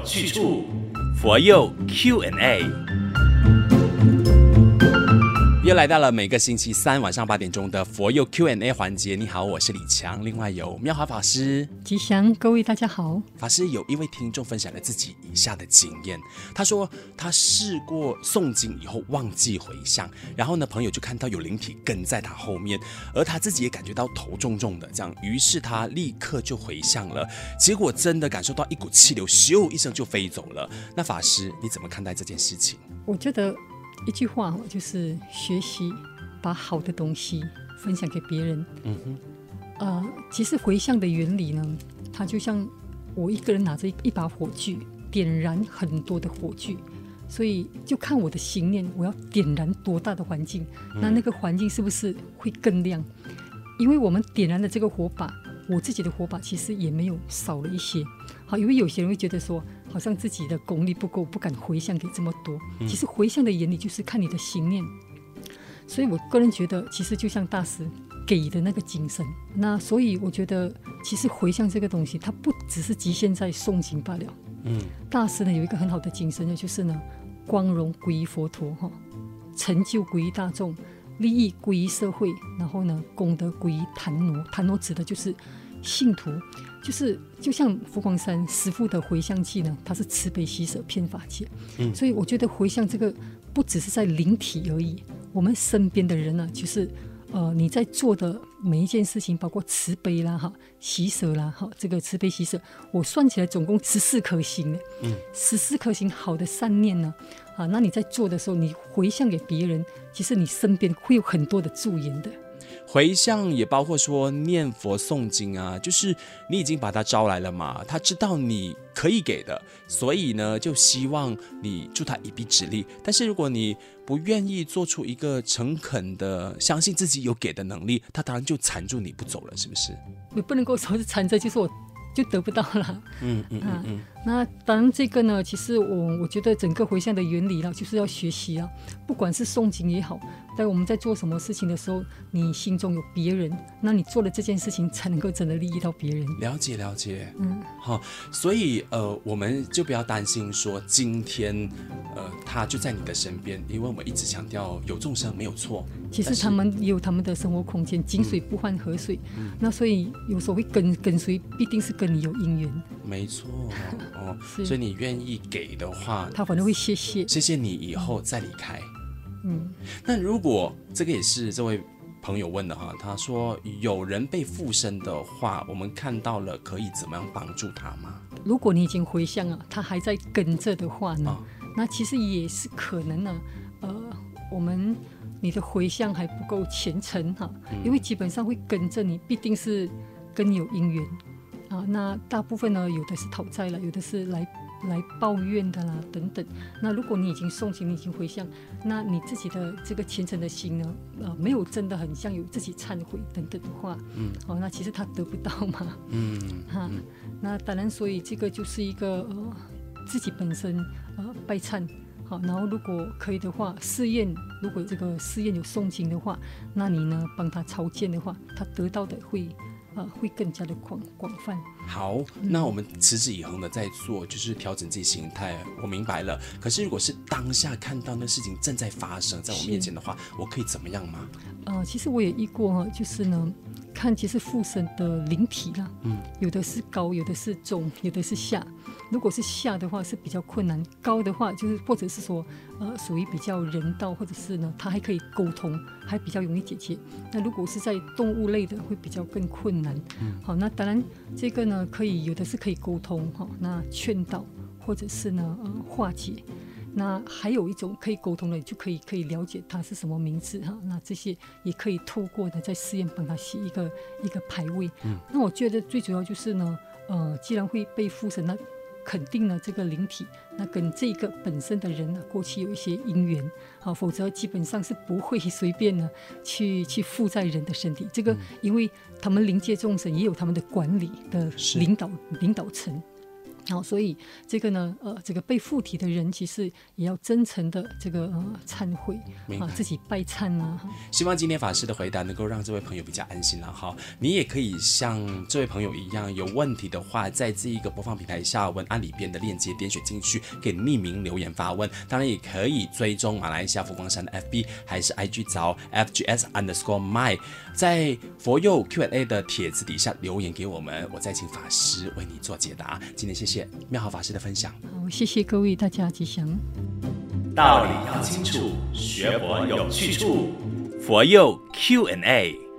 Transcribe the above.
有去处，佛佑 Q&A。又来到了每个星期三晚上八点钟的佛佑 Q&A 环节。你好，我是李强。另外有妙华法师，吉祥，各位大家好。法师有一位听众分享了自己以下的经验，他说他试过诵经以后忘记回向，然后呢，朋友就看到有灵体跟在他后面，而他自己也感觉到头重重的，这样，于是他立刻就回向了，结果真的感受到一股气流，咻一声就飞走了。那法师你怎么看待这件事情？我觉得。一句话就是学习把好的东西分享给别人。嗯哼，呃，其实回向的原理呢，它就像我一个人拿着一把火炬，点燃很多的火炬，所以就看我的心念，我要点燃多大的环境，那那个环境是不是会更亮？因为我们点燃的这个火把，我自己的火把其实也没有少了一些。好，因为有些人会觉得说。好像自己的功力不够，不敢回向给这么多。其实回向的原理就是看你的心念，所以我个人觉得，其实就像大师给的那个精神。那所以我觉得，其实回向这个东西，它不只是局限在诵经罢了。嗯，大师呢有一个很好的精神呢，就是呢，光荣归于佛陀哈，成就归于大众，利益归于社会，然后呢，功德归于檀罗。檀罗指的就是信徒。就是就像佛光山师父的回向偈呢，它是慈悲喜舍偏法界。嗯，所以我觉得回向这个不只是在灵体而已，我们身边的人呢，就是呃你在做的每一件事情，包括慈悲啦哈、喜舍啦哈，这个慈悲喜舍，我算起来总共十四颗星呢。嗯，十四颗星好的善念呢，啊，那你在做的时候，你回向给别人，其实你身边会有很多的助缘的。回向也包括说念佛诵经啊，就是你已经把他招来了嘛，他知道你可以给的，所以呢就希望你助他一臂之力。但是如果你不愿意做出一个诚恳的，相信自己有给的能力，他当然就缠住你不走了，是不是？你不能够说是缠着，就是我。就得不到了。嗯嗯嗯，嗯、啊、那当然这个呢，其实我我觉得整个回向的原理呢，就是要学习啊。不管是诵经也好，在我们在做什么事情的时候，你心中有别人，那你做了这件事情才能够真的利益到别人。了解了解。嗯，好，所以呃，我们就不要担心说今天呃他就在你的身边，因为我们一直强调有众生没有错。其实他们也有他们的生活空间，井水不犯河水。嗯、那所以有时候会跟跟随，必定是跟你有因缘。没错哦，所以你愿意给的话，他反正会谢谢，谢谢你以后再离开。嗯，那如果这个也是这位朋友问的哈，他说有人被附身的话，我们看到了可以怎么样帮助他吗？如果你已经回乡了，他还在跟着的话呢，哦、那其实也是可能呢。呃，我们。你的回乡还不够虔诚哈，因为基本上会跟着你，必定是跟你有姻缘啊。那大部分呢，有的是讨债了，有的是来来抱怨的啦，等等。那如果你已经诵经，你已经回向，那你自己的这个虔诚的心呢，呃，没有真的很像有自己忏悔等等的话，嗯，好，那其实他得不到嘛，嗯，哈，那当然，所以这个就是一个呃自己本身呃拜忏。好，然后如果可以的话，试验如果这个试验有诵经的话，那你呢帮他超荐的话，他得到的会啊、呃、会更加的广广泛。好，那我们持之以恒的在做，就是调整自己心态。我明白了。可是如果是当下看到那事情正在发生在我面前的话，我可以怎么样吗？呃，其实我也遇过哈，就是呢。看，其实附身的灵体啦，嗯，有的是高，有的是中，有的是下。如果是下的话是比较困难，高的话就是或者是说，呃，属于比较人道，或者是呢，它还可以沟通，还比较容易解决。那如果是在动物类的，会比较更困难。嗯，好，那当然这个呢，可以有的是可以沟通哈，那劝导或者是呢，呃，化解。那还有一种可以沟通的，就可以可以了解他是什么名字哈。那这些也可以透过的在寺院帮他写一个一个牌位。嗯。那我觉得最主要就是呢，呃，既然会被附身，那肯定呢这个灵体，那跟这个本身的人呢过去有一些因缘，啊，否则基本上是不会随便呢去去附在人的身体。这个因为他们灵界众生也有他们的管理的领导领导层。好，所以这个呢，呃，这个被附体的人其实也要真诚的这个呃忏悔啊，自己拜忏啊。希望今天法师的回答能够让这位朋友比较安心了哈。你也可以像这位朋友一样，有问题的话，在这一个播放平台下文案里边的链接点选进去，可以匿名留言发问。当然也可以追踪马来西亚佛光山的 FB 还是 IG 找 FGS underscore my，在佛佑 Q&A 的帖子底下留言给我们，我再请法师为你做解答。今天谢谢。妙豪法师的分享，好，谢谢各位，大家吉祥。道理要清楚，学佛有去处，佛佑 Q&A。